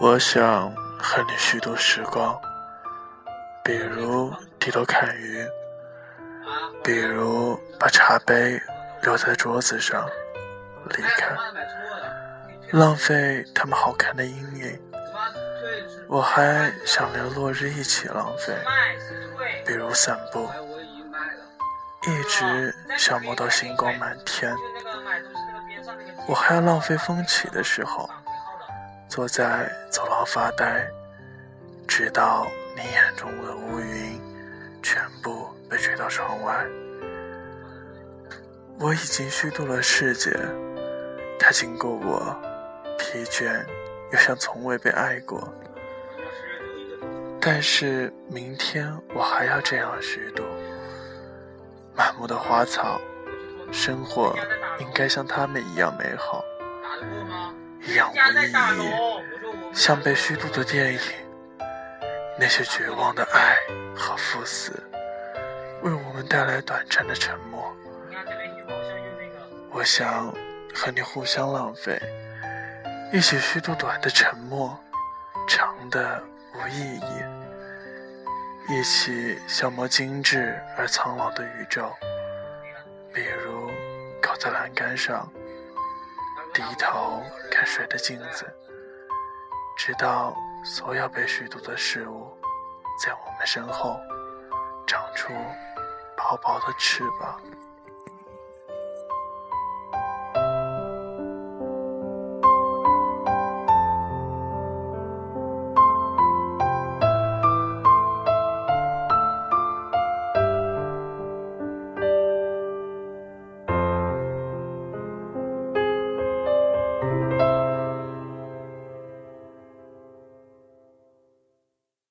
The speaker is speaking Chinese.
我想和你虚度时光，比如低头看鱼，比如把茶杯留在桌子上离开，浪费他们好看的阴影。我还想连落日一起浪费，比如散步，一直消磨到星光满天。我还要浪费风起的时候，坐在走廊发呆，直到你眼中的乌云全部被吹到窗外。我已经虚度了世界，它经过我，疲倦又像从未被爱过。但是明天我还要这样虚度。满目的花草，生活应该像他们一样美好，一样无意义，像被虚度的电影。那些绝望的爱和赴死，为我们带来短暂的沉默。我想和你互相浪费，一起虚度短的沉默，长的。无意义，一起消磨精致而苍老的宇宙。比如，靠在栏杆上，低头看水的镜子，直到所有被虚度的事物，在我们身后长出薄薄的翅膀。